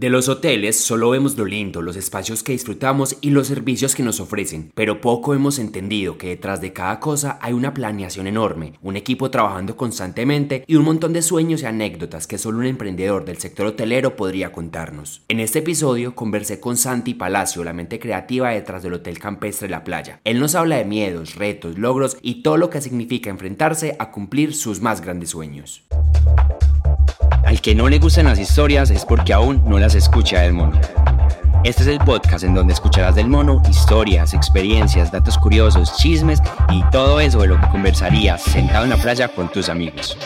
De los hoteles solo vemos lo lindo, los espacios que disfrutamos y los servicios que nos ofrecen, pero poco hemos entendido que detrás de cada cosa hay una planeación enorme, un equipo trabajando constantemente y un montón de sueños y anécdotas que solo un emprendedor del sector hotelero podría contarnos. En este episodio conversé con Santi Palacio, la mente creativa detrás del Hotel Campestre La Playa. Él nos habla de miedos, retos, logros y todo lo que significa enfrentarse a cumplir sus más grandes sueños. Al que no le gustan las historias es porque aún no las escucha del mono. Este es el podcast en donde escucharás del mono historias, experiencias, datos curiosos, chismes y todo eso de lo que conversarías sentado en la playa con tus amigos.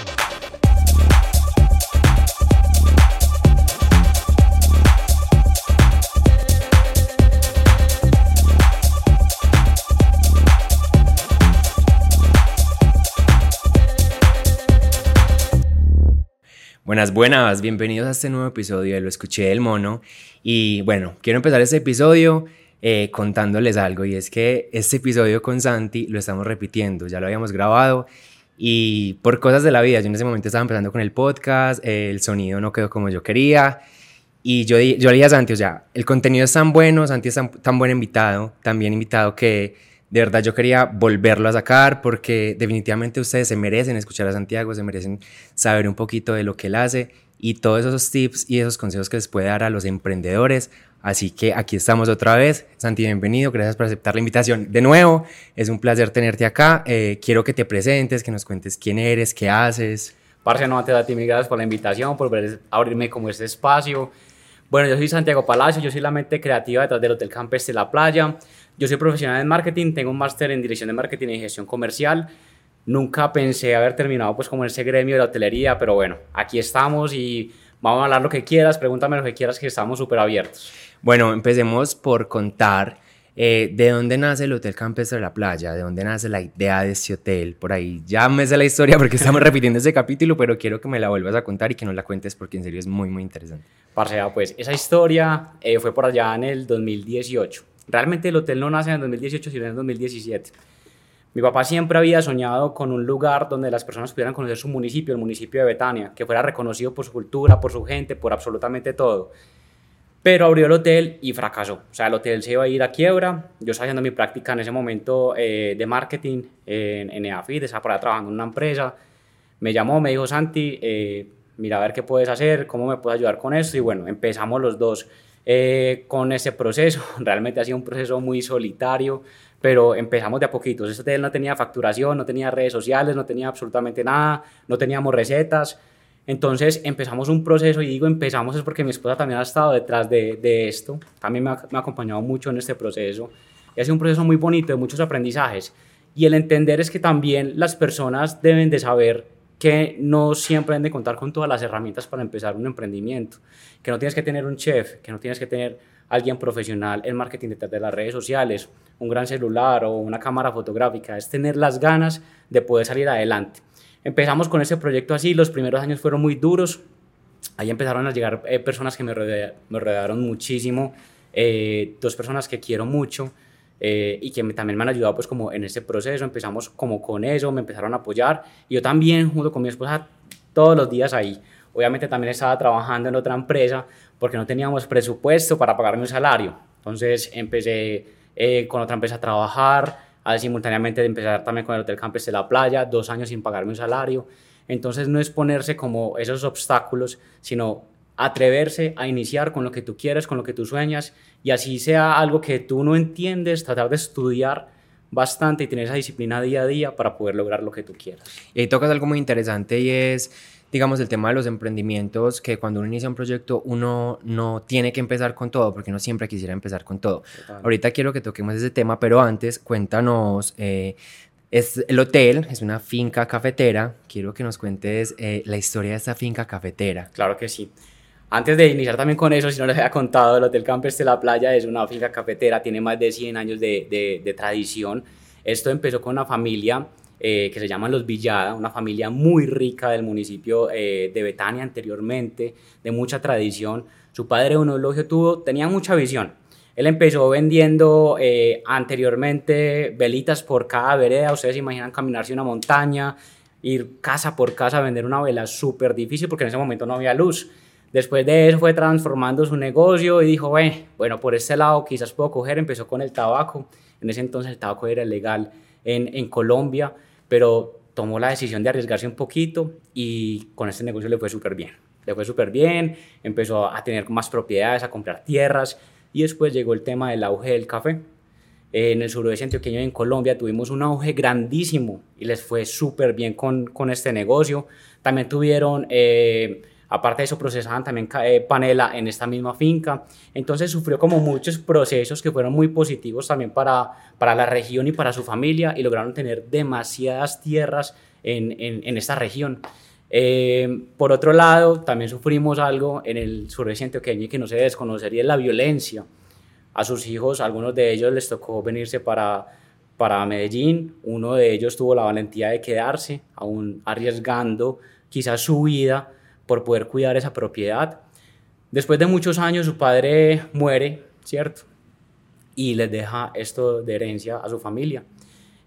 Buenas, buenas, bienvenidos a este nuevo episodio de Lo Escuché del Mono. Y bueno, quiero empezar este episodio eh, contándoles algo y es que este episodio con Santi lo estamos repitiendo, ya lo habíamos grabado y por cosas de la vida, yo en ese momento estaba empezando con el podcast, el sonido no quedó como yo quería y yo, yo le dije a Santi, o sea, el contenido es tan bueno, Santi es tan, tan buen invitado, tan bien invitado que de verdad yo quería volverlo a sacar porque definitivamente ustedes se merecen escuchar a Santiago, se merecen saber un poquito de lo que él hace y todos esos tips y esos consejos que les puede dar a los emprendedores. Así que aquí estamos otra vez. Santi, bienvenido. Gracias por aceptar la invitación. De nuevo, es un placer tenerte acá. Eh, quiero que te presentes, que nos cuentes quién eres, qué haces. Parce, no, antes de ti, gracias por la invitación, por abrirme como este espacio. Bueno, yo soy Santiago Palacio, yo soy la mente creativa detrás del Hotel Campes de la Playa. Yo soy profesional en marketing, tengo un máster en dirección de marketing y gestión comercial. Nunca pensé haber terminado pues como en ese gremio de la hotelería, pero bueno, aquí estamos y vamos a hablar lo que quieras, pregúntame lo que quieras, que estamos súper abiertos. Bueno, empecemos por contar eh, de dónde nace el Hotel Campestre de la Playa, de dónde nace la idea de este hotel. Por ahí ya me sé la historia porque estamos repitiendo ese capítulo, pero quiero que me la vuelvas a contar y que nos la cuentes porque en serio es muy, muy interesante. Parcea, pues esa historia eh, fue por allá en el 2018. Realmente el hotel no nace en el 2018, sino en el 2017. Mi papá siempre había soñado con un lugar donde las personas pudieran conocer su municipio, el municipio de Betania, que fuera reconocido por su cultura, por su gente, por absolutamente todo. Pero abrió el hotel y fracasó. O sea, el hotel se iba a ir a quiebra. Yo estaba haciendo mi práctica en ese momento eh, de marketing en, en EAFID, estaba por trabajando en una empresa. Me llamó, me dijo, Santi, eh, mira a ver qué puedes hacer, cómo me puedes ayudar con esto. Y bueno, empezamos los dos eh, con ese proceso. Realmente ha sido un proceso muy solitario, pero empezamos de a poquitos. Este hotel no tenía facturación, no tenía redes sociales, no tenía absolutamente nada, no teníamos recetas. Entonces empezamos un proceso y digo empezamos es porque mi esposa también ha estado detrás de, esto, también me ha, me ha, acompañado mucho en este proceso. Y ha sido un proceso muy bonito de muchos aprendizajes. Y el entender es que también las personas deben de saber que no siempre han de contar con todas las herramientas para empezar un emprendimiento, que no tienes que tener un chef, que no tienes que tener alguien profesional en marketing detrás de las redes sociales, un gran celular o una cámara fotográfica, es tener las ganas de poder salir adelante. Empezamos con ese proyecto así, los primeros años fueron muy duros, ahí empezaron a llegar eh, personas que me, rodearon muchísimo, eh, dos personas que quiero mucho, eh, y que me, también me han ayudado pues como en ese proceso, empezamos como con eso, me empezaron a apoyar y yo también junto con mi esposa todos los días ahí. Obviamente también estaba trabajando en otra empresa porque no teníamos presupuesto para pagarme un salario. Entonces empecé eh, con otra empresa a trabajar, a simultáneamente empezar también con el Hotel Campes de la Playa, dos años sin pagarme un salario. Entonces no es ponerse como esos obstáculos, sino atreverse a iniciar con lo que tú quieres, con lo que tú sueñas, y así sea algo que tú no entiendes, tratar de estudiar bastante y tener esa disciplina día a día para poder lograr lo que tú quieras. Y ahí tocas algo muy interesante y es, digamos, el tema de los emprendimientos, que cuando uno inicia un proyecto uno no tiene que empezar con todo, porque uno siempre quisiera empezar con todo. Total. Ahorita quiero que toquemos ese tema, pero antes cuéntanos... Eh, es el hotel, es una finca cafetera. Quiero que nos cuentes eh, la historia de esta finca cafetera. Claro que sí. Antes de iniciar también con eso, si no les había contado, el Hotel Campes de la Playa es una finca cafetera, tiene más de 100 años de, de, de tradición. Esto empezó con una familia eh, que se llama Los Villada, una familia muy rica del municipio eh, de Betania anteriormente, de mucha tradición. Su padre, un elogio tuvo, tenía mucha visión. Él empezó vendiendo eh, anteriormente velitas por cada vereda. Ustedes se imaginan caminarse una montaña, ir casa por casa a vender una vela súper difícil porque en ese momento no había luz Después de eso fue transformando su negocio y dijo, bueno, por este lado quizás puedo coger, empezó con el tabaco. En ese entonces el tabaco era legal en, Colombia, pero tomó la decisión de arriesgarse un poquito y con este negocio le fue súper bien. Le fue súper bien, empezó a tener más propiedades, a comprar tierras y después llegó el tema del auge del café. En el suroeste antioqueño y en Colombia tuvimos un auge grandísimo y les fue súper bien con, con este negocio. También tuvieron... Eh, Aparte de eso, procesaban también eh, panela en esta misma finca. Entonces sufrió como muchos procesos que fueron muy positivos también para, para la región y para su familia y lograron tener demasiadas tierras en, en, esta región. Eh, por otro lado, también sufrimos algo en el sureste antioqueño que no se desconocería la violencia. A sus hijos, algunos de ellos les tocó venirse para, para Medellín, uno de ellos tuvo la valentía de quedarse, aún arriesgando quizás su vida por poder cuidar esa propiedad. Después de muchos años su padre muere, ¿cierto? Y les deja esto de herencia a su familia.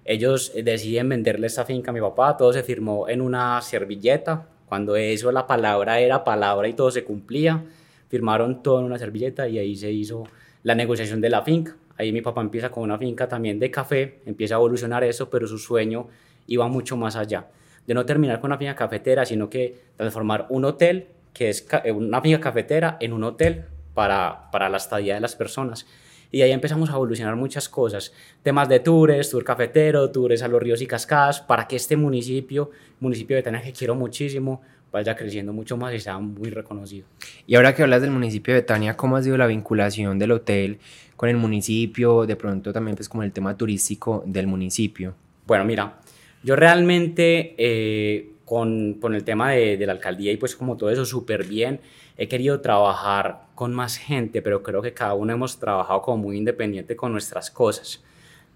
Ellos deciden venderle esta finca a mi papá, todo se firmó en una servilleta, cuando eso la palabra era palabra y todo se cumplía, firmaron todo en una servilleta y ahí se hizo la negociación de la finca. Ahí mi papá empieza con una finca también de café, empieza a evolucionar eso, pero su sueño iba mucho más allá de no terminar con una finca cafetera, sino que transformar un hotel, que es eh, una finca cafetera, en un hotel para, para la estadía de las personas. Y ahí empezamos a evolucionar muchas cosas, temas de tours, tour cafetero, tours a los ríos y cascadas, para que este municipio, municipio de Betania que quiero muchísimo, vaya creciendo mucho más y sea muy reconocido. Y ahora que hablas del municipio de Betania, ¿cómo ha sido la vinculación del hotel con el municipio? De pronto también pues como el tema turístico del municipio. Bueno, mira, yo realmente eh, con, con, el tema de, de, la alcaldía y pues como todo eso súper bien, he querido trabajar con más gente, pero creo que cada uno hemos trabajado como muy independiente con nuestras cosas.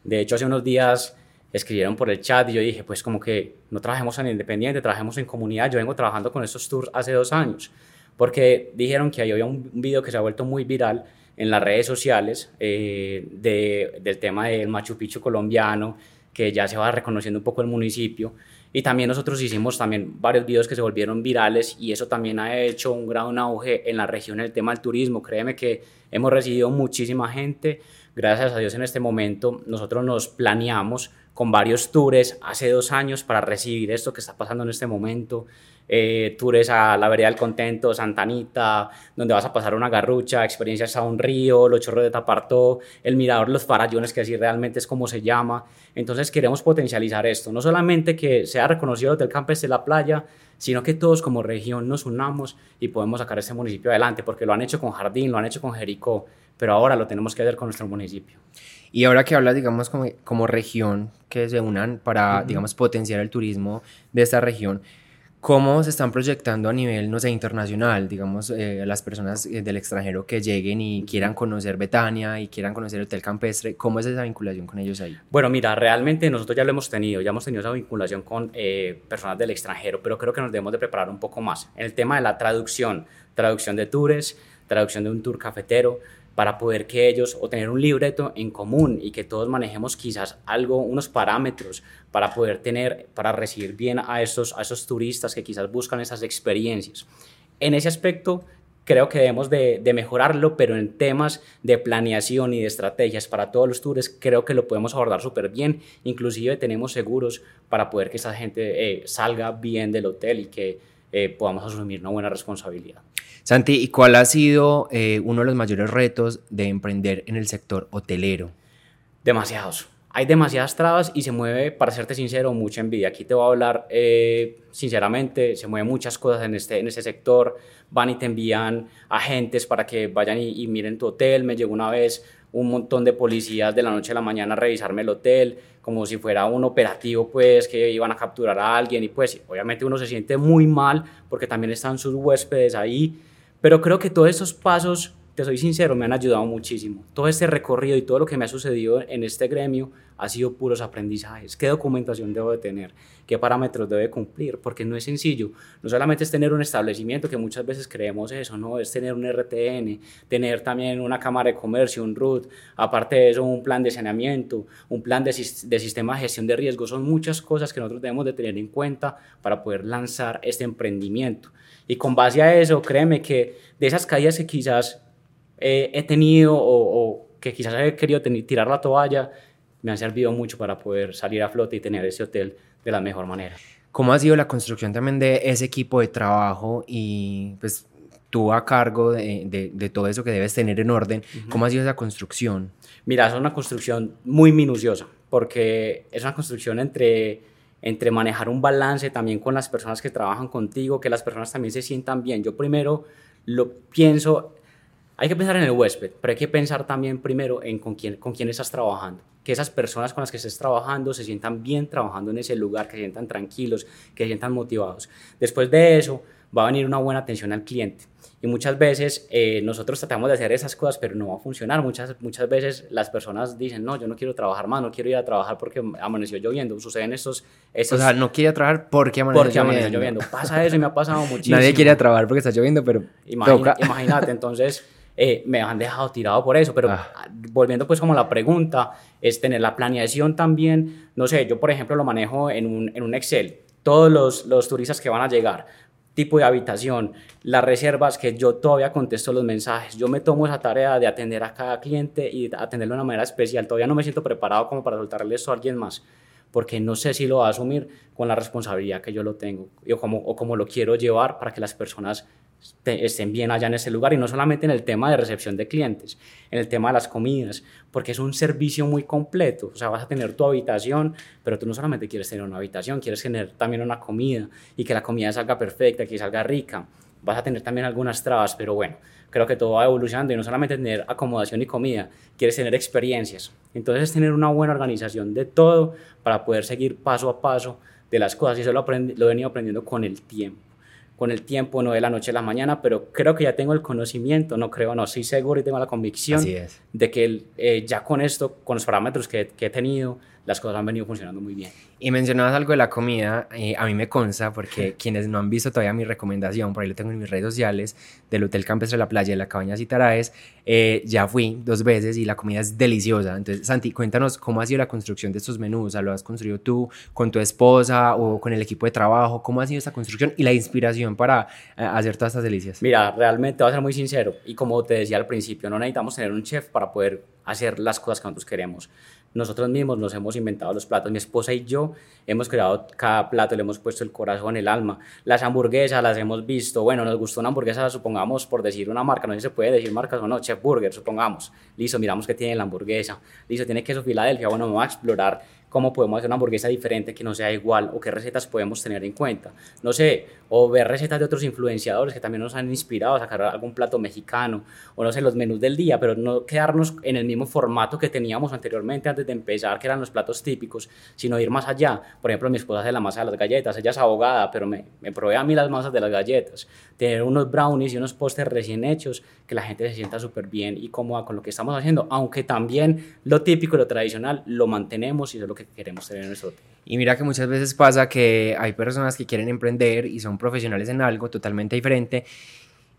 De hecho, hace unos días escribieron por el chat y yo dije, pues como que no trabajemos en independiente, trabajemos en comunidad. Yo vengo trabajando con estos tours hace dos años, porque dijeron que ahí había un, video que se ha vuelto muy viral en las redes sociales eh, de, del tema del Machu Picchu colombiano, que ya se va reconociendo un poco el municipio. Y también nosotros hicimos también varios videos que se volvieron virales y eso también ha hecho un gran auge en la región el tema del turismo. Créeme que hemos recibido muchísima gente. Gracias a Dios en este momento nosotros nos planeamos con varios tours hace dos años para recibir esto que está pasando en este momento eh, tours a la Vereda del Contento, Santanita, donde vas a pasar una garrucha, experiencias a un río, los chorros de Tapartó, el mirador Los Farallones, que así realmente es como se llama. Entonces queremos potencializar esto, no solamente que sea reconocido el Hotel Campes de la Playa, sino que todos como región nos unamos y podemos sacar este municipio adelante, porque lo han hecho con Jardín, lo han hecho con Jericó, pero ahora lo tenemos que hacer con nuestro municipio. Y ahora que hablas, digamos, como, como región, que se unan para, digamos, potenciar el turismo de esta región, ¿Cómo se están proyectando a nivel, no sé, internacional, digamos, eh, las personas eh, del extranjero que lleguen y quieran conocer Betania y quieran conocer el Hotel Campestre? ¿Cómo es esa vinculación con ellos ahí? Bueno, mira, realmente nosotros ya lo hemos tenido, ya hemos tenido esa vinculación con eh, personas del extranjero, pero creo que nos debemos de preparar un poco más. En el tema de la traducción, traducción de tours, traducción de un tour cafetero, para poder que ellos o tener un libreto en común y que todos manejemos quizás algo, unos parámetros para poder tener, para recibir bien a esos, a esos turistas que quizás buscan esas experiencias. En ese aspecto creo que debemos de, mejorarlo, pero en temas de planeación y de estrategias para todos los tours creo que lo podemos abordar súper bien. Inclusive tenemos seguros para poder que esa gente eh, salga bien del hotel y que eh, podamos asumir una buena responsabilidad. Santi, ¿y cuál ha sido eh, uno de los mayores retos de emprender en el sector hotelero? Demasiados. Hay demasiadas trabas y se mueve, para serte sincero, mucha envidia. Aquí te voy a hablar eh, sinceramente, se mueven muchas cosas en este, en este sector. Van y te envían agentes para que vayan y, y miren tu hotel. Me llegó una vez un montón de policías de la noche a la mañana a revisarme el hotel, como si fuera un operativo, pues, que iban a capturar a alguien. Y pues, obviamente uno se siente muy mal porque también están sus huéspedes ahí pero creo que todos esos pasos te soy sincero, me han ayudado muchísimo. Todo este recorrido y todo lo que me ha sucedido en este gremio ha sido puros aprendizajes. ¿Qué documentación debo de tener? ¿Qué parámetros debe cumplir? Porque no es sencillo. No solamente es tener un establecimiento, que muchas veces creemos eso, no, es tener un RTN, tener también una cámara de comercio, un RUT, aparte de eso, un plan de saneamiento, un plan de, de sistema de gestión de riesgos. Son muchas cosas que nosotros debemos de tener en cuenta para poder lanzar este emprendimiento. Y con base a eso, créeme que de esas caídas que quizás eh, he tenido o, que quizás he querido tirar la toalla, me han servido mucho para poder salir a flote y tener ese hotel de la mejor manera. ¿Cómo ha sido la construcción también de ese equipo de trabajo y pues tú a cargo de, de, todo eso que debes tener en orden? ¿Cómo ha sido esa construcción? Mira, es una construcción muy minuciosa porque es una construcción entre, entre manejar un balance también con las personas que trabajan contigo, que las personas también se sientan bien. Yo primero lo pienso hay que pensar en el huésped, pero hay que pensar también primero en con quién, con quién estás trabajando. Que esas personas con las que estés trabajando se sientan bien trabajando en ese lugar, que se sientan tranquilos, que se sientan motivados. Después de eso, va a venir una buena atención al cliente. Y muchas veces eh, nosotros tratamos de hacer esas cosas, pero no va a funcionar. Muchas, muchas veces las personas dicen, no, yo no quiero trabajar más, no quiero ir a trabajar porque amaneció lloviendo. Suceden estos... estos o sea, no quiere trabajar porque amaneció, porque amaneció lloviendo. Pasa eso y me ha pasado muchísimo. Nadie quiere trabajar porque está lloviendo, pero Imagínate, entonces... Eh, me han dejado tirado por eso, pero ah. volviendo pues como la pregunta, es tener la planeación también, no sé, yo por ejemplo lo manejo en un, en un Excel, todos los, los turistas que van a llegar, tipo de habitación, las reservas que yo todavía contesto los mensajes, yo me tomo esa tarea de atender a cada cliente y atenderlo de una manera especial, todavía no me siento preparado como para soltarle esto a alguien más porque no sé si lo va a asumir con la responsabilidad que yo lo tengo o como, o como lo quiero llevar para que las personas estén bien allá en ese lugar y no solamente en el tema de recepción de clientes, en el tema de las comidas, porque es un servicio muy completo, o sea, vas a tener tu habitación, pero tú no solamente quieres tener una habitación, quieres tener también una comida y que la comida salga perfecta, que salga rica, vas a tener también algunas trabas, pero bueno, creo que todo va evolucionando y no solamente tener acomodación y comida, quieres tener experiencias, entonces es tener una buena organización de todo para poder seguir paso a paso de las cosas y eso lo, lo he venido aprendiendo con el tiempo con el tiempo, no de la noche a la mañana, pero creo que ya tengo el conocimiento, no creo, no, soy seguro y tengo la convicción de que eh, ya con esto, con los parámetros que, que he tenido, las cosas han venido funcionando muy bien. Y mencionabas algo de la comida, eh, a mí me consta, porque quienes no han visto todavía mi recomendación, por ahí lo tengo en mis redes sociales, del Hotel Campestre de la Playa de la Cabaña Citaraes, eh, ya fui dos veces y la comida es deliciosa. Entonces, Santi, cuéntanos cómo ha sido la construcción de estos menús, ¿lo has construido tú con tu esposa o con el equipo de trabajo? ¿Cómo ha sido esta construcción y la inspiración para eh, hacer todas estas delicias? Mira, realmente voy a ser muy sincero y como te decía al principio, no necesitamos tener un chef para poder hacer las cosas que nosotros queremos. Nosotros mismos nos hemos inventado los platos, mi esposa y yo hemos creado cada plato, le hemos puesto el corazón, el alma. Las hamburguesas las hemos visto, bueno, nos gustó una hamburguesa, supongamos por decir una marca, no sé si se puede decir marcas o no, Chef Burger, supongamos. Listo, miramos qué tiene la hamburguesa. Listo, tiene queso Filadelfia, bueno, vamos a explorar cómo podemos hacer una hamburguesa diferente que no sea igual o qué recetas podemos tener en cuenta. No sé, o ver recetas de otros influenciadores que también nos han inspirado a sacar algún plato mexicano o no sé, los menús del día, pero no quedarnos en el mismo formato que teníamos anteriormente antes de empezar, que eran los platos típicos, sino ir más allá. Por ejemplo, mi esposa hace la masa de las galletas, ella es abogada, pero me, me provee a mí las masas de las galletas. Tener unos brownies y unos postres recién hechos, que la gente se sienta súper bien y cómoda con lo que estamos haciendo, aunque también lo típico y lo tradicional lo mantenemos y es lo que que queremos tener en nuestro Y mira que muchas veces pasa que hay personas que quieren emprender y son profesionales en algo totalmente diferente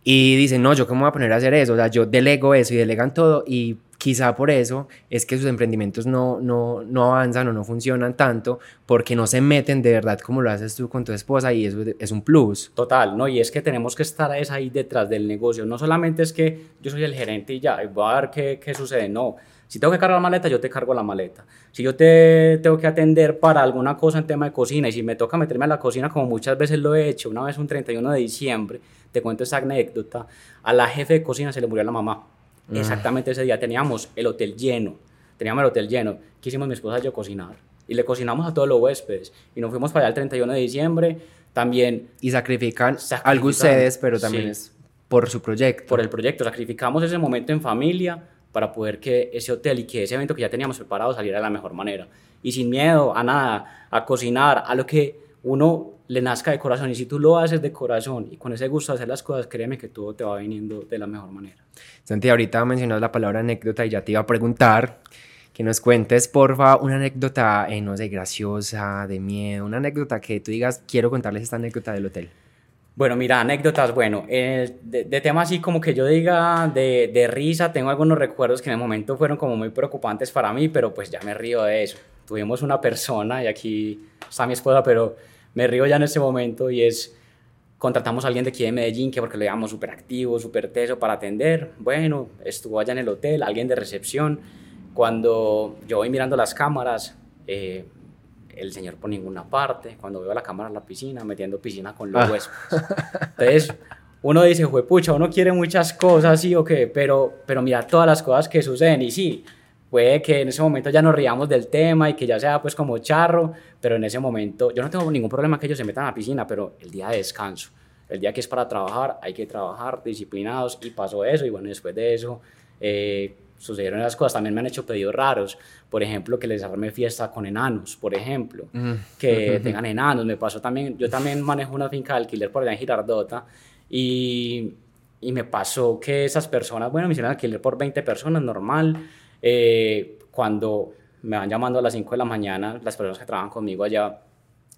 y dicen, no, yo cómo voy a poner a hacer eso, o sea, yo delego eso y delegan todo y quizá por eso es que sus emprendimientos no, no, no avanzan o no funcionan tanto porque no se meten de verdad como lo haces tú con tu esposa y eso es un plus. Total, ¿no? Y es que tenemos que estar ahí detrás del negocio, no solamente es que yo soy el gerente y ya, voy a ver qué, qué sucede, no si tengo que cargar la maleta, yo te cargo la maleta. Si yo te tengo que atender para alguna cosa en tema de cocina y si me toca meterme a la cocina, como muchas veces lo he hecho, una vez un 31 de diciembre, te cuento esa anécdota, a la jefe de cocina se le murió la mamá. Ah. Exactamente ese día teníamos el hotel lleno, teníamos el hotel lleno. Quisimos mi esposa y yo cocinar y le cocinamos a todos los huéspedes y nos fuimos para allá el 31 de diciembre también. Y sacrifican, algo ustedes, pero también es por su proyecto. Por el proyecto, sacrificamos ese momento en familia para poder que ese hotel y que ese evento que ya teníamos preparado saliera de la mejor manera. Y sin miedo a nada, a cocinar, a lo que uno le nazca de corazón y si tú lo haces de corazón y con ese gusto de hacer las cosas, créeme que todo te va viniendo de la mejor manera. Santi, ahorita mencionas la palabra anécdota y ya te iba a preguntar que nos cuentes, porfa, una anécdota, eh, no sé, graciosa, de miedo, una anécdota que tú digas, quiero contarles esta anécdota del hotel. Bueno, mira, anécdotas, bueno, de, de, así como que yo diga de, de, risa, tengo algunos recuerdos que en el momento fueron como muy preocupantes para mí, pero pues ya me río de eso. Tuvimos una persona, y aquí está mi esposa, pero me río ya en ese momento, y es, contratamos a alguien de aquí de Medellín, que porque lo llevamos súper activo, súper teso para atender, bueno, estuvo allá en el hotel, alguien de recepción, cuando yo voy mirando las cámaras, eh, el señor por ninguna parte, cuando veo la cámara en la piscina, metiendo piscina con los ah. huéspedes. Entonces, uno dice, pucha, uno quiere muchas cosas, sí o qué, pero, pero mira todas las cosas que suceden y sí, puede que en ese momento ya nos riamos del tema y que ya sea pues como charro, pero en ese momento yo no tengo ningún problema que ellos se metan a la piscina, pero el día de descanso, el día que es para trabajar, hay que trabajar disciplinados y pasó eso y bueno, después de eso... Eh, sucedieron esas cosas. También me han hecho pedidos raros, por ejemplo, que les arme fiesta con enanos, por ejemplo, mm. que tengan enanos. Me pasó también, yo también manejo una finca de alquiler por allá en Girardota y, y me pasó que esas personas, bueno, me hicieron alquiler por 20 personas, normal. Eh, cuando me van llamando a las 5 de la mañana, las personas que trabajan conmigo allá,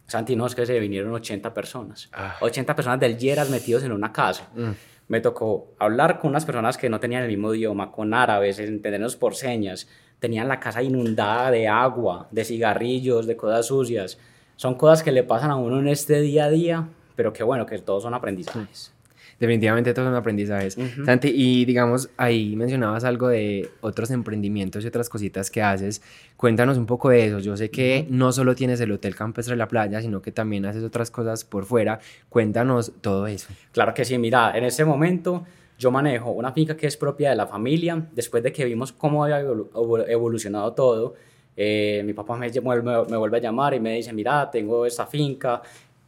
Santi, no, es que se vinieron 80 personas. 80 ah. personas del Yeras metidos en una casa. Mm me tocó hablar con unas personas que no tenían el mismo idioma, con árabes, entendernos por señas, tenían la casa inundada de agua, de cigarrillos, de cosas sucias. Son cosas que le pasan a uno en este día a día, pero que bueno, que todos son aprendizajes. Definitivamente todos son aprendizajes. Santi, y digamos, ahí mencionabas algo de otros emprendimientos y otras cositas que haces. Cuéntanos un poco de eso. Yo sé que no solo tienes el Hotel Campestre de la Playa, sino que también haces otras cosas por fuera. Cuéntanos todo eso. Claro que sí, mira, en ese momento yo manejo una finca que es propia de la familia. Después de que vimos cómo había evolucionado todo, eh, mi papá me, me, me, vuelve a llamar y me dice, mira, tengo esta finca,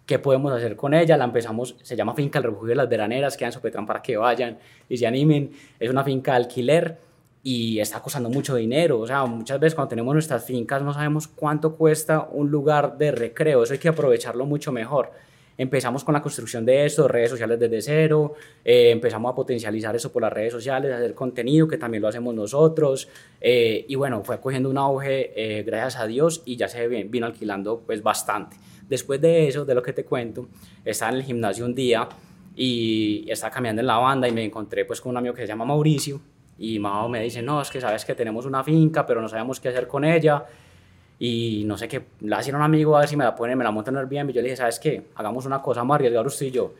qué podemos hacer con ella. La empezamos, se llama Finca El Refugio de las Veraneras, queda en Sopetrán para que vayan y se animen. Es una finca de alquiler y está costando mucho dinero. O sea, muchas veces cuando tenemos nuestras fincas no sabemos cuánto cuesta un lugar de recreo. Eso hay que aprovecharlo mucho mejor. Empezamos con la construcción de esto, redes sociales desde cero, eh, empezamos a potencializar eso por las redes sociales, hacer contenido, que también lo hacemos nosotros, eh, y bueno, fue cogiendo un auge, eh, gracias a Dios, y ya se vino alquilando pues bastante. Después de eso, de lo que te cuento, estaba en el gimnasio un día y estaba caminando en la banda y me encontré pues con un amigo que se llama Mauricio y Mao me dice, no, es que sabes que tenemos una finca, pero no sabemos qué hacer con ella y no sé qué, la hacía un amigo a ver si me la ponen, me la montan en Airbnb yo le dije, ¿sabes qué? Hagamos una cosa más arriesgar usted y yo.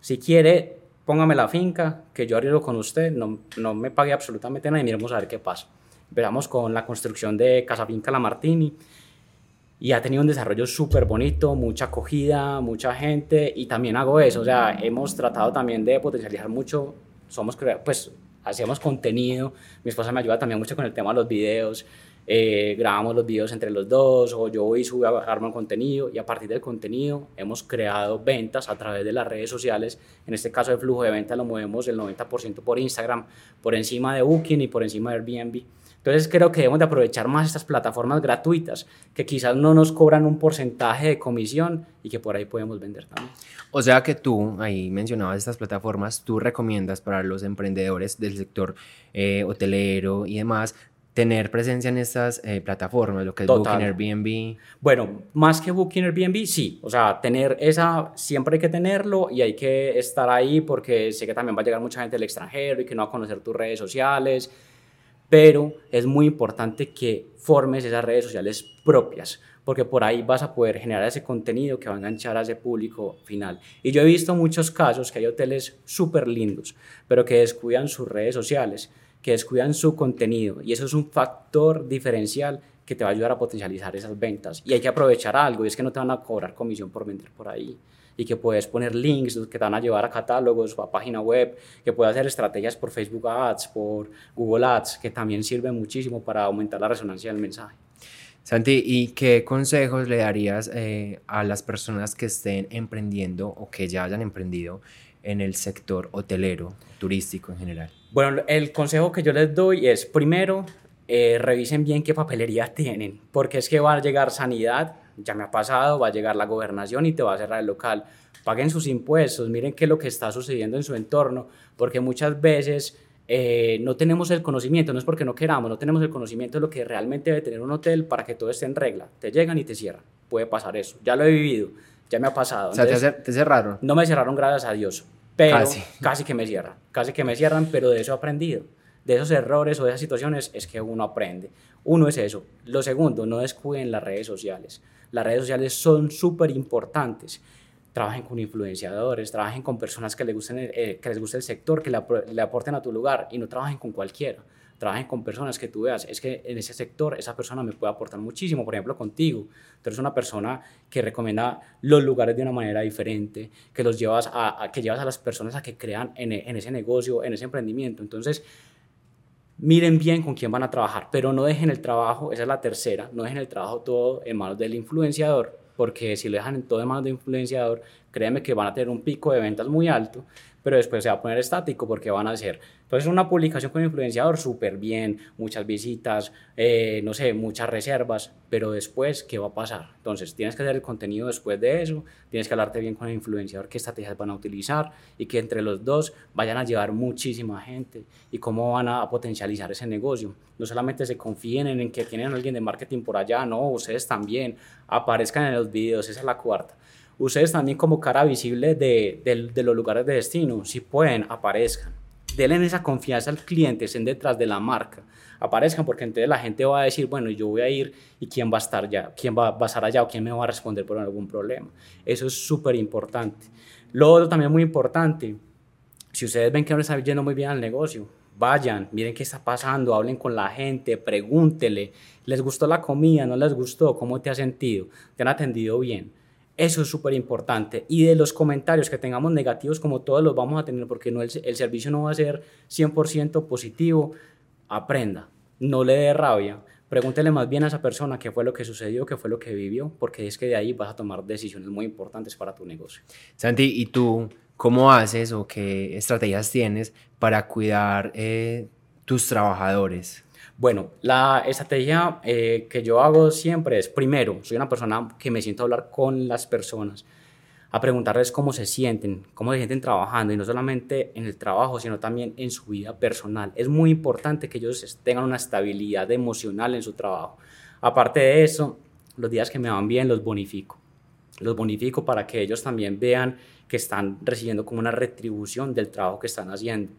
Si quiere, póngame la finca, que yo arriesgo con usted, no, no me pague absolutamente nada y miremos a ver qué pasa. Empezamos con la construcción de Casa Finca La Martini y ha tenido un desarrollo súper bonito, mucha acogida, mucha gente y también hago eso, o sea, hemos tratado también de potencializar mucho, somos, pues, hacemos contenido, mi esposa me ayuda también mucho con el tema de los videos, eh, grabamos los videos entre los dos o yo voy y subo, armo el contenido y a partir del contenido hemos creado ventas a través de las redes sociales. En este caso el flujo de ventas lo movemos el 90% por Instagram, por encima de Booking y por encima de Airbnb. Entonces creo que debemos de aprovechar más estas plataformas gratuitas que quizás no nos cobran un porcentaje de comisión y que por ahí podemos vender también. O sea que tú, ahí mencionabas estas plataformas, tú recomiendas para los emprendedores del sector eh, hotelero y demás tener presencia en estas eh, plataformas, lo que es Booking, Airbnb. Bueno, más que Booking, Airbnb, sí. O sea, tener esa, siempre hay que tenerlo y hay que estar ahí porque sé que también va a llegar mucha gente del extranjero y que no va a conocer tus redes sociales pero es muy importante que formes esas redes sociales propias, porque por ahí vas a poder generar ese contenido que va a enganchar a ese público final. Y yo he visto muchos casos que hay hoteles súper lindos, pero que descuidan sus redes sociales, que descuidan su contenido, y eso es un factor diferencial que te va a ayudar a potencializar esas ventas. Y hay que aprovechar algo, y es que no te van a cobrar comisión por vender por ahí y que puedes poner links que te van a llevar a catálogos a página web, que puedes hacer estrategias por Facebook Ads, por Google Ads, que también sirve muchísimo para aumentar la resonancia del mensaje. Santi, ¿y qué consejos le darías eh, a las personas que estén emprendiendo o que ya hayan emprendido en el sector hotelero, turístico en general? Bueno, el consejo que yo les doy es, primero, eh, revisen bien qué papelería tienen, porque es que va a llegar sanidad, Ya me ha pasado, va a llegar la gobernación y te va a cerrar el local. Paguen sus impuestos, miren qué es lo que está sucediendo en su entorno, porque muchas veces eh, no tenemos el conocimiento, no es porque no queramos, no tenemos el conocimiento de lo que realmente debe tener un hotel para que todo esté en regla. Te llegan y te cierran. Puede pasar eso. Ya lo he vivido, ya me ha pasado. o sea, te, cerraron. No me cerraron, gracias a Dios. Pero casi. casi que me cierran. Casi que me cierran, pero de eso he aprendido. De esos errores o de esas situaciones es que uno aprende. Uno es eso. Lo segundo, no descuiden las redes sociales. Las redes sociales son súper importantes trabajen con influenciadores, trabajen con personas que les, gusten eh, que les guste el sector, que le, aporten a tu lugar y no trabajen con cualquiera. Trabajen con personas que tú veas, es que en ese sector esa persona me puede aportar muchísimo, por ejemplo contigo. Tú eres una persona que recomienda los lugares de una manera diferente, que los llevas a, que llevas a las personas a que crean en, en ese negocio, en ese emprendimiento. Entonces, miren bien con quién van a trabajar, pero no dejen el trabajo, esa es la tercera, no dejen el trabajo todo en manos del influenciador, porque si lo dejan todo en manos de influenciador, créeme que van a tener un pico de ventas muy alto, pero después se va a poner estático porque van a hacer. Entonces, una publicación con influenciador súper bien, muchas visitas, eh, no sé, muchas reservas, pero después, ¿qué va a pasar? Entonces, tienes que hacer el contenido después de eso, tienes que hablarte bien con el influenciador, qué estrategias van a utilizar y que entre los dos vayan a llevar muchísima gente y cómo van a potencializar ese negocio. No solamente se confíen en que tienen a alguien de marketing por allá, no, ustedes también aparezcan en los videos, esa es la cuarta ustedes también como cara visible de, de, los lugares de destino, si pueden, aparezcan. Denle esa confianza al cliente, estén detrás de la marca. Aparezcan porque entonces la gente va a decir, bueno, yo voy a ir y quién va a estar ya, quién va, a estar allá o quién me va a responder por algún problema. Eso es súper importante. Lo otro también muy importante, si ustedes ven que no les está yendo muy bien al negocio, vayan, miren qué está pasando, hablen con la gente, pregúntele, ¿les gustó la comida? ¿No les gustó? ¿Cómo te has sentido? ¿Te han atendido bien? Eso es súper importante. Y de los comentarios que tengamos negativos, como todos los vamos a tener, porque no, el, servicio no va a ser 100% positivo, aprenda, no le dé rabia. Pregúntele más bien a esa persona qué fue lo que sucedió, qué fue lo que vivió, porque es que de ahí vas a tomar decisiones muy importantes para tu negocio. Santi, ¿y tú cómo haces o qué estrategias tienes para cuidar eh, tus trabajadores? Bueno, la estrategia eh, que yo hago siempre es, primero, soy una persona que me siento a hablar con las personas, a preguntarles cómo se sienten, cómo se sienten trabajando, y no solamente en el trabajo, sino también en su vida personal. Es muy importante que ellos tengan una estabilidad emocional en su trabajo. Aparte de eso, los días que me van bien los bonifico. Los bonifico para que ellos también vean que están recibiendo como una retribución del trabajo que están haciendo.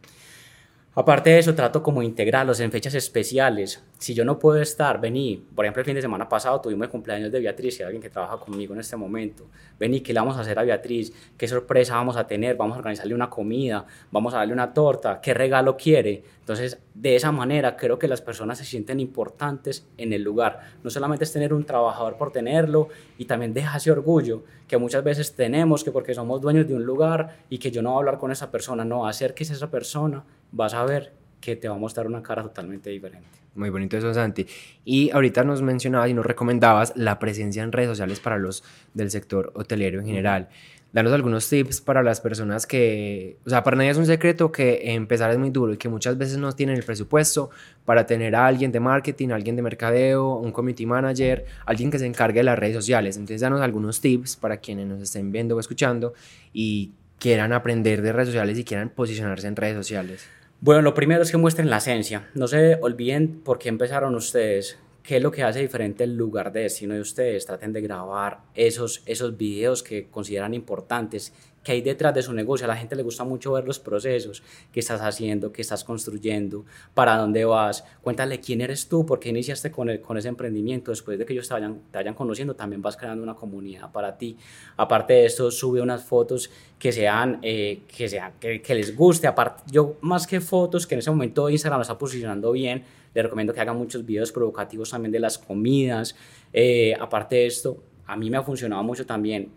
Aparte de eso, trato como integrarlos en fechas especiales. Si yo no puedo estar, vení. Por ejemplo, el fin de semana pasado tuvimos el cumpleaños de Beatriz, que es alguien que trabaja conmigo en este momento. Vení, ¿qué le vamos a hacer a Beatriz? ¿Qué sorpresa vamos a tener? Vamos a organizarle una comida, vamos a darle una torta, ¿qué regalo quiere? Entonces, de esa manera creo que las personas se sienten importantes en el lugar. No solamente es tener un trabajador por tenerlo y también deja ese orgullo que muchas veces tenemos que porque somos dueños de un lugar y que yo no voy a hablar con esa persona, no, que esa persona vas a ver que te va a mostrar una cara totalmente diferente. Muy bonito eso, Santi. Y ahorita nos mencionabas y nos recomendabas la presencia en redes sociales para los del sector hotelero en general. Danos algunos tips para las personas que, o sea, para nadie es un secreto que empezar es muy duro y que muchas veces no tienen el presupuesto para tener a alguien de marketing, alguien de mercadeo, un community manager, alguien que se encargue de las redes sociales. Entonces, danos algunos tips para quienes nos estén viendo o escuchando y quieran aprender de redes sociales y quieran posicionarse en redes sociales. Bueno, lo primero es que muestren la esencia. No se olviden por qué empezaron ustedes. ¿Qué es lo que hace diferente el lugar de destino de ustedes? Traten de grabar esos, esos videos que consideran importantes que hay detrás de su negocio. A la gente le gusta mucho ver los procesos, qué estás haciendo, qué estás construyendo, para dónde vas. Cuéntale quién eres tú, por qué iniciaste con, el, con ese emprendimiento. Después de que ellos te vayan, te vayan conociendo, también vas creando una comunidad para ti. Aparte de esto, sube unas fotos que sean, eh, que, sean que, que, les guste. Aparte, yo más que fotos, que en ese momento Instagram está posicionando bien, le recomiendo que hagan muchos videos provocativos también de las comidas. Eh, aparte de esto, a mí me ha funcionado mucho también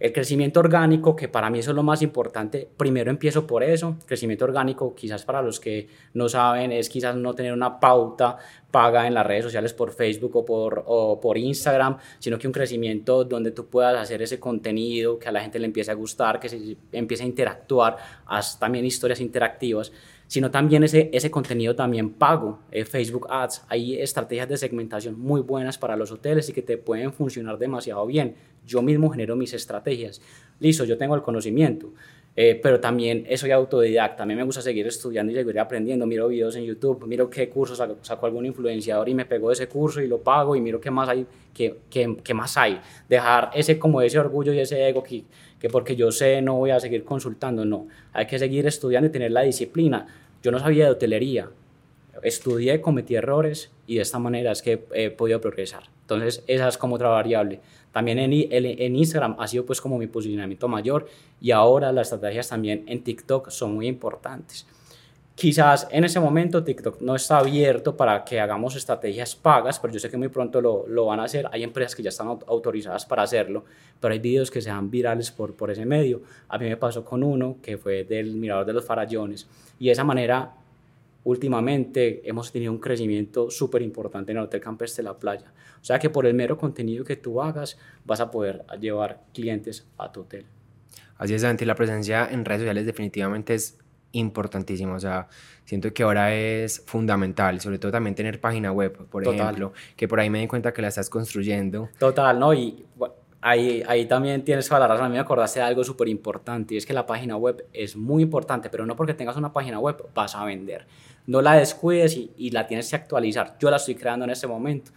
el crecimiento orgánico, que para mí eso es lo más importante, primero empiezo por eso. Crecimiento orgánico, quizás para los que no saben, es quizás no tener una pauta paga en las redes sociales por Facebook o por, o por Instagram, sino que un crecimiento donde tú puedas hacer ese contenido, que a la gente le empiece a gustar, que se empiece a interactuar, haz también historias interactivas sino también ese, ese contenido también pago, eh, Facebook Ads. Hay estrategias de segmentación muy buenas para los hoteles y que te pueden funcionar demasiado bien. Yo mismo genero mis estrategias. Listo, yo tengo el conocimiento. Eh, pero también soy autodidacta, a mí me gusta seguir estudiando y seguir aprendiendo, miro videos en YouTube, miro qué cursos sacó, algún influenciador y me pegó ese curso y lo pago y miro qué más hay, qué, qué, qué más hay. Dejar ese como ese orgullo y ese ego que, que porque yo sé no voy a seguir consultando, no, hay que seguir estudiando y tener la disciplina. Yo no sabía de hotelería, estudié, cometí errores y de esta manera es que he podido progresar. Entonces, esa es como otra variable. También en, en, Instagram ha sido pues como mi posicionamiento mayor y ahora las estrategias también en TikTok son muy importantes. Quizás en ese momento TikTok no está abierto para que hagamos estrategias pagas, pero yo sé que muy pronto lo, lo van a hacer. Hay empresas que ya están autorizadas para hacerlo, pero hay videos que se dan virales por, por ese medio. A mí me pasó con uno que fue del Mirador de los Farallones y de esa manera últimamente hemos tenido un crecimiento súper importante en el Hotel Campestre de la Playa. O sea que por el mero contenido que tú hagas vas a poder llevar clientes a tu hotel. Así es, Santi, la presencia en redes sociales definitivamente es importantísima. O sea, siento que ahora es fundamental, sobre todo también tener página web, por ejemplo, que por ahí me di cuenta que la estás construyendo. Total, ¿no? Y ahí, ahí también tienes toda la razón. A mí me acordaste de algo súper importante y es que la página web es muy importante, pero no porque tengas una página web vas a vender no la descuides y, la tienes que actualizar. Yo la estoy creando en este momento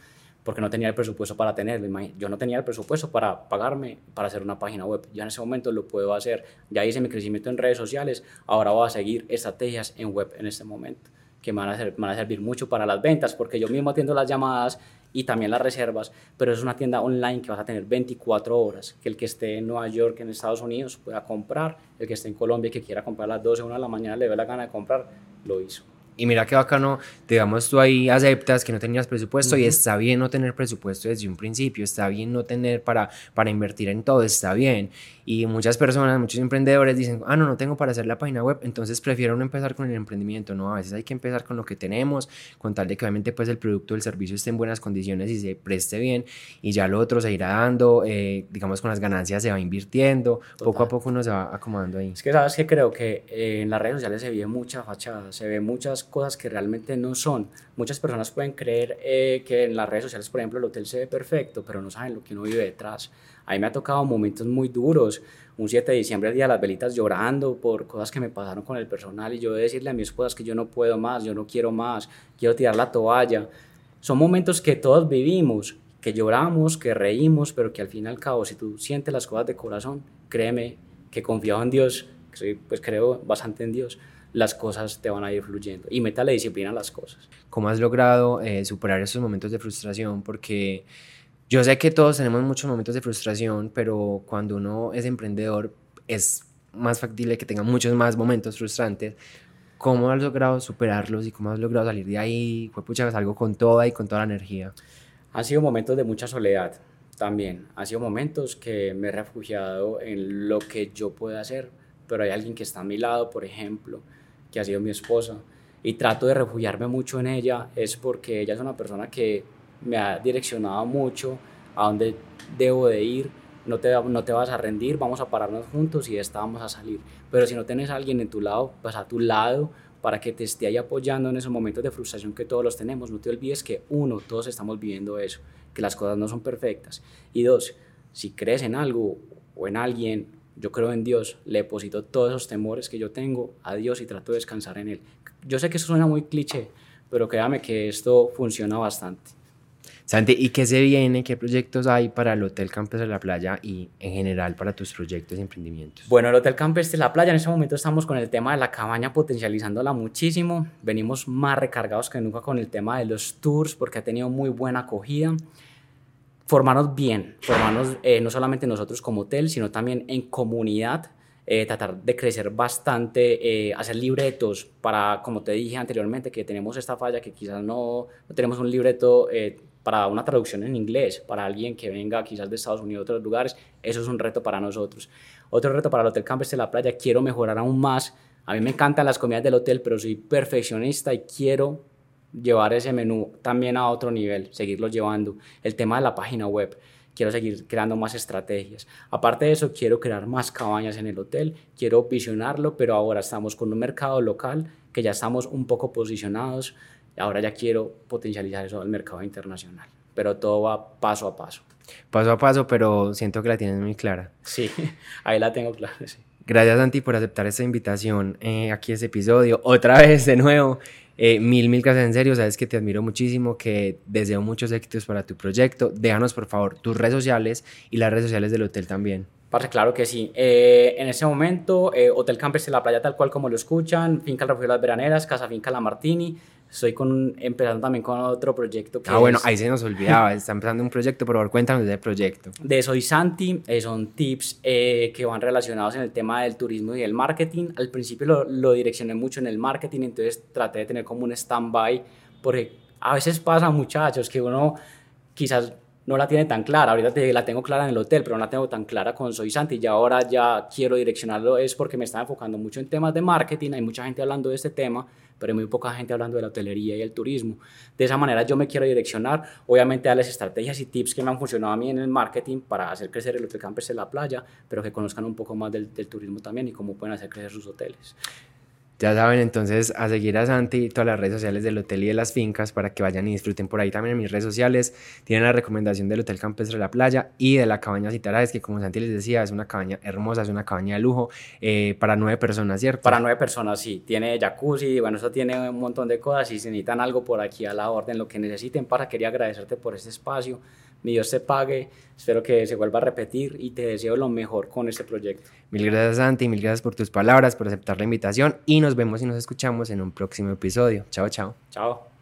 porque no tenía el presupuesto para tenerlo. Yo no tenía el presupuesto para pagarme para hacer una página web. Ya en ese momento lo puedo hacer. Ya hice mi crecimiento en redes sociales. Ahora voy a seguir estrategias en web en este momento que me van a, van a servir mucho para las ventas porque yo mismo atiendo las llamadas y también las reservas, pero es una tienda online que vas a tener 24 horas, que el que esté en Nueva York, en Estados Unidos, pueda comprar, el que esté en Colombia y que quiera comprar a las 12 o 1 de la mañana le dé la gana de comprar, lo hizo. Y mira qué bacano, digamos, tú ahí aceptas que no tenías presupuesto y está bien no tener presupuesto desde un principio, está bien no tener para, para invertir en todo, está bien. Y muchas personas, muchos emprendedores dicen, ah, no, no tengo para hacer la página web, entonces prefiero no empezar con el emprendimiento. No, a veces hay que empezar con lo que tenemos, con tal de que obviamente pues el producto el servicio esté en buenas condiciones y se preste bien y ya lo otro se irá dando, eh, digamos, con las ganancias se va invirtiendo, poco a poco uno se va acomodando ahí. Es que sabes que creo que eh, en las redes sociales se ve mucha fachada, se ve muchas cosas que realmente no son. Muchas personas pueden creer eh, que en las redes sociales, por ejemplo, el hotel se ve perfecto, pero no saben lo que uno vive detrás. A mí me ha tocado momentos muy duros. Un 7 de diciembre, el día de las velitas, llorando por cosas que me pasaron con el personal y yo decirle a mi esposa que yo no puedo más, yo no quiero más, quiero tirar la toalla. Son momentos que todos vivimos, que lloramos, que reímos, pero que al fin y al cabo, si tú sientes las cosas de corazón, créeme que confiado en Dios, que soy, pues creo bastante en Dios, las cosas te van a ir fluyendo y meta la disciplina a las cosas. ¿Cómo has logrado eh, superar esos momentos de frustración? Porque yo sé que todos tenemos muchos momentos de frustración, pero cuando uno es emprendedor es más factible que tenga muchos más momentos frustrantes. ¿Cómo has logrado superarlos y cómo has logrado salir de ahí? Fue pucha, algo con toda y con toda la energía. Han sido momentos de mucha soledad también. Han sido momentos que me he refugiado en lo que yo puedo hacer, pero hay alguien que está a mi lado, por ejemplo, que ha sido mi esposa, y trato de refugiarme mucho en ella, es porque ella es una persona que me ha direccionado mucho a dónde debo de ir, no te, no te vas a rendir, vamos a pararnos juntos y de esta vamos a salir. Pero si no tienes alguien en tu lado, pues a tu lado, para que te esté ahí apoyando en esos momentos de frustración que todos los tenemos, no te olvides que uno, todos estamos viviendo eso, que las cosas no son perfectas. Y dos, si crees en algo o en alguien, yo creo en Dios, le deposito todos esos temores que yo tengo a Dios y trato de descansar en Él. Yo sé que eso suena muy cliché, pero créame que esto funciona bastante. Santi, ¿y qué se viene? ¿Qué proyectos hay para el Hotel Campes de la Playa y en general para tus proyectos y emprendimientos? Bueno, el Hotel Campes de la Playa, en este momento estamos con el tema de la cabaña potencializándola muchísimo. Venimos más recargados que nunca con el tema de los tours porque ha tenido muy buena acogida. Formarnos bien, formarnos eh, no solamente nosotros como hotel, sino también en comunidad. Eh, tratar de crecer bastante, eh, hacer libretos para, como te dije anteriormente, que tenemos esta falla que quizás no, no tenemos un libreto eh, para una traducción en inglés, para alguien que venga quizás de Estados Unidos o otros lugares, eso es un reto para nosotros. Otro reto para el Hotel Campes de la Playa, quiero mejorar aún más. A mí me encantan las comidas del hotel, pero soy perfeccionista y quiero llevar ese menú también a otro nivel, seguirlo llevando. El tema de la página web, quiero seguir creando más estrategias. Aparte de eso, quiero crear más cabañas en el hotel, quiero visionarlo, pero ahora estamos con un mercado local que ya estamos un poco posicionados. Ahora ya quiero potencializar eso al mercado internacional, pero todo va paso a paso. Paso a paso, pero siento que la tienes muy clara. Sí, ahí la tengo clara, sí. Gracias, Santi, por aceptar esta invitación eh, aquí este episodio. Otra vez, de nuevo. Eh, mil, mil gracias en serio. Sabes que te admiro muchísimo, que deseo muchos éxitos para tu proyecto. Déjanos, por favor, tus redes sociales y las redes sociales del hotel también. Parce, claro que sí. Eh, en ese momento, eh, Hotel Campers de la Playa, tal cual como lo escuchan, Finca El Refugio de las Veraneras, Casa Finca La Martini. Estoy con, empezando también con otro proyecto que Ah, bueno, es ahí se nos olvidaba. Está empezando un proyecto, por favor, cuéntanos de ese proyecto. de Soy Santi. eh, son tips eh, que van relacionados en el tema del turismo y el marketing. Al principio lo, lo direccioné mucho en el marketing, entonces traté de tener como un stand-by, porque a veces pasa, muchachos, que uno quizás no la tiene tan clara. Ahorita te- la tengo clara en el hotel, pero no la tengo tan clara con Soy Santi. Y ahora ya quiero direccionarlo, es porque me estaba enfocando mucho en temas de marketing. Hay mucha gente hablando de este tema, pero hay muy poca gente hablando de la hotelería y el turismo. De esa manera yo me quiero direccionar, obviamente darles estrategias y tips que me han funcionado a mí en el marketing para hacer crecer el Hotel Campers en la playa, pero que conozcan un poco más del, del turismo también y cómo pueden hacer crecer sus hoteles. Ya saben, entonces, a seguir a Santi y todas las redes sociales del hotel y de las fincas para que vayan y disfruten por ahí también en mis redes sociales. Tienen la recomendación del Hotel Campestre de la Playa y de la cabaña Citaraes, que como Santi les decía, es una cabaña hermosa, es una cabaña de lujo eh, para nueve personas, ¿cierto? Para nueve personas, sí. Tiene jacuzzi, bueno, eso tiene un montón de cosas. Si necesitan algo por aquí a la orden, lo que necesiten, para quería agradecerte por este espacio. Mi Dios te pague. Espero que se vuelva a repetir y te deseo lo mejor con este proyecto. Mil gracias, Santi, mil gracias por tus palabras, por aceptar la invitación y nos vemos y nos escuchamos en un próximo episodio. Chao, chao. Chao.